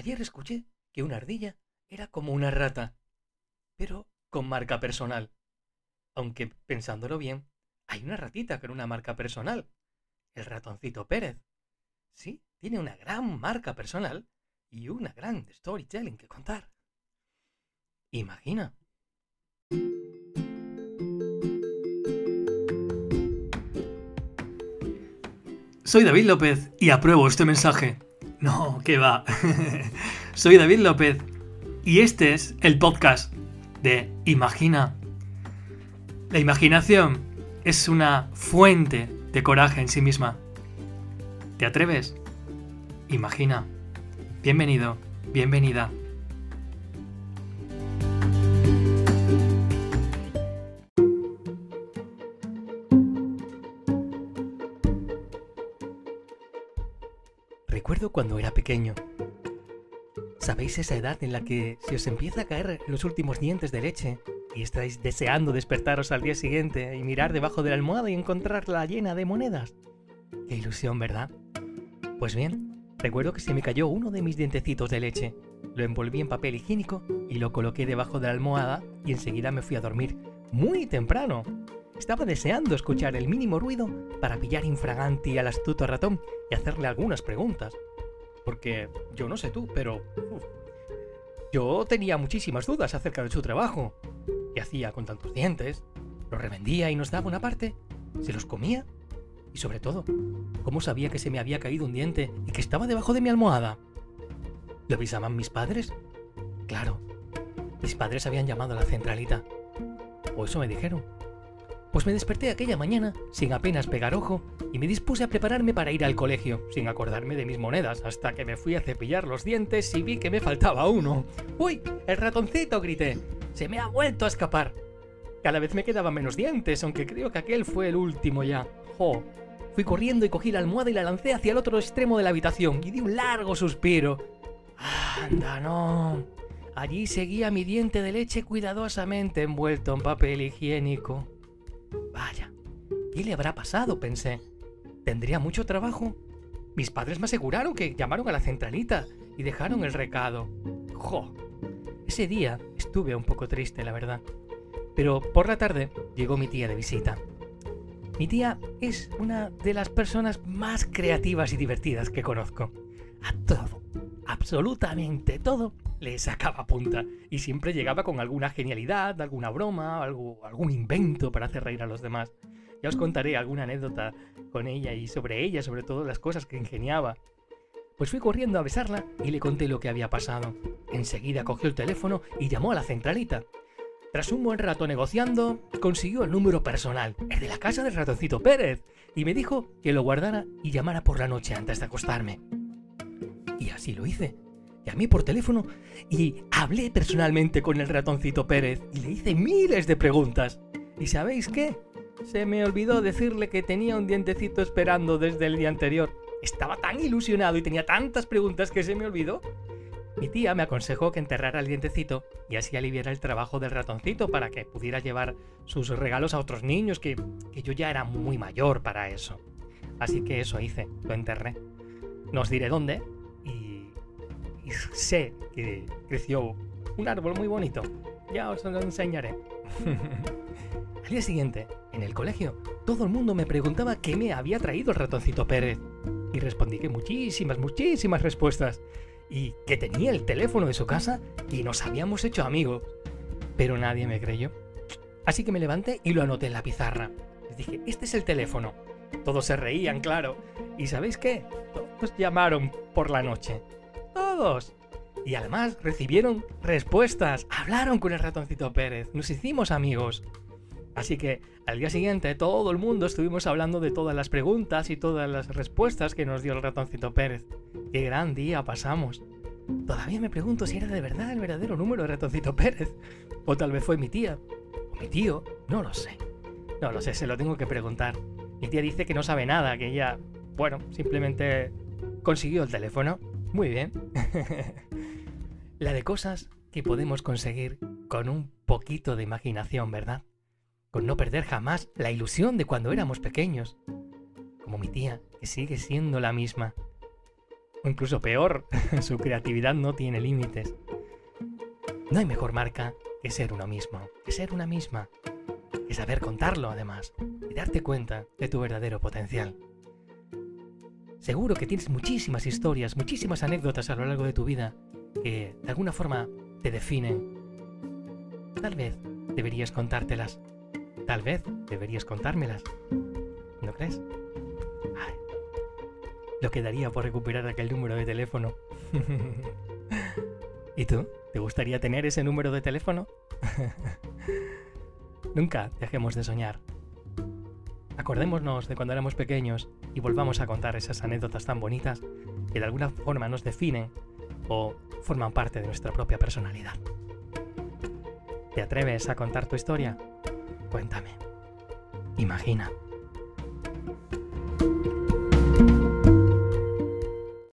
Ayer escuché que una ardilla era como una rata, pero con marca personal. Aunque, pensándolo bien, hay una ratita con una marca personal. El ratoncito Pérez. Sí, tiene una gran marca personal y una gran storytelling que contar. Imagina. Soy David López y apruebo este mensaje. No, que va. Soy David López y este es el podcast de Imagina. La imaginación es una fuente de coraje en sí misma. ¿Te atreves? Imagina. Bienvenido, bienvenida. Recuerdo cuando era pequeño. ¿Sabéis esa edad en la que se os empieza a caer los últimos dientes de leche y estáis deseando despertaros al día siguiente y mirar debajo de la almohada y encontrarla llena de monedas? Qué ilusión, ¿verdad? Pues bien, recuerdo que se me cayó uno de mis dientecitos de leche. Lo envolví en papel higiénico y lo coloqué debajo de la almohada y enseguida me fui a dormir. Muy temprano. Estaba deseando escuchar el mínimo ruido para pillar infraganti al astuto ratón y hacerle algunas preguntas. Porque yo no sé tú, pero yo tenía muchísimas dudas acerca de su trabajo. ¿Qué hacía con tantos dientes? ¿Los revendía y nos daba una parte? ¿Se los comía? Y sobre todo, ¿cómo sabía que se me había caído un diente y que estaba debajo de mi almohada? ¿Lo avisaban mis padres? Claro, mis padres habían llamado a la centralita. O eso me dijeron. Pues me desperté aquella mañana sin apenas pegar ojo y me dispuse a prepararme para ir al colegio, sin acordarme de mis monedas, hasta que me fui a cepillar los dientes y vi que me faltaba uno. ¡Uy! ¡El ratoncito! grité. ¡Se me ha vuelto a escapar! Cada vez me quedaban menos dientes, aunque creo que aquel fue el último ya. ¡Jo! Fui corriendo y cogí la almohada y la lancé hacia el otro extremo de la habitación y di un largo suspiro. ¡Anda, no! Allí seguía mi diente de leche cuidadosamente envuelto en papel higiénico. Vaya, ¿qué le habrá pasado? pensé. ¿Tendría mucho trabajo? Mis padres me aseguraron que llamaron a la centralita y dejaron el recado. ¡Jo! Ese día estuve un poco triste, la verdad. Pero por la tarde llegó mi tía de visita. Mi tía es una de las personas más creativas y divertidas que conozco. A todo, absolutamente todo, le sacaba punta y siempre llegaba con alguna genialidad, alguna broma, algún invento para hacer reír a los demás. Ya os contaré alguna anécdota con ella y sobre ella, sobre todo las cosas que ingeniaba. Pues fui corriendo a besarla y le conté lo que había pasado. Enseguida cogió el teléfono y llamó a la centralita. Tras un buen rato negociando, consiguió el número personal, el de la casa del ratoncito Pérez, y me dijo que lo guardara y llamara por la noche antes de acostarme. Y así lo hice. Llamé por teléfono y hablé personalmente con el ratoncito Pérez y le hice miles de preguntas. ¿Y sabéis qué? Se me olvidó decirle que tenía un dientecito esperando desde el día anterior. Estaba tan ilusionado y tenía tantas preguntas que se me olvidó. Mi tía me aconsejó que enterrara el dientecito y así aliviara el trabajo del ratoncito para que pudiera llevar sus regalos a otros niños, que, que yo ya era muy mayor para eso. Así que eso hice, lo enterré. No os diré dónde, sé que creció un árbol muy bonito. Ya os lo enseñaré. Al día siguiente, en el colegio, todo el mundo me preguntaba qué me había traído el ratoncito Pérez. Y respondí que muchísimas, muchísimas respuestas. Y que tenía el teléfono de su casa y nos habíamos hecho amigos. Pero nadie me creyó. Así que me levanté y lo anoté en la pizarra. Les dije, este es el teléfono. Todos se reían, claro. ¿Y sabéis qué? Todos llamaron por la noche. Y además recibieron respuestas, hablaron con el ratoncito Pérez, nos hicimos amigos. Así que al día siguiente todo el mundo estuvimos hablando de todas las preguntas y todas las respuestas que nos dio el ratoncito Pérez. ¡Qué gran día pasamos! Todavía me pregunto si era de verdad el verdadero número de ratoncito Pérez. O tal vez fue mi tía. O mi tío. No lo sé. No lo sé, se lo tengo que preguntar. Mi tía dice que no sabe nada, que ella, bueno, simplemente consiguió el teléfono muy bien. La de cosas que podemos conseguir con un poquito de imaginación, ¿verdad? Con no perder jamás la ilusión de cuando éramos pequeños. Como mi tía, que sigue siendo la misma. o incluso peor, su creatividad no tiene límites. No hay mejor marca que ser uno mismo, que ser una misma, que saber contarlo además y darte cuenta de tu verdadero potencial. Seguro que tienes muchísimas historias, muchísimas anécdotas a lo largo de tu vida que de alguna forma te definen. Tal vez deberías contártelas. Tal vez deberías contármelas. ¿No crees? Lo quedaría por recuperar aquel número de teléfono. ¿Y tú? ¿Te gustaría tener ese número de teléfono? Nunca dejemos de soñar. Acordémonos de cuando éramos pequeños y volvamos a contar esas anécdotas tan bonitas que de alguna forma nos definen o forman parte de nuestra propia personalidad. ¿Te atreves a contar tu historia? Cuéntame. Imagina.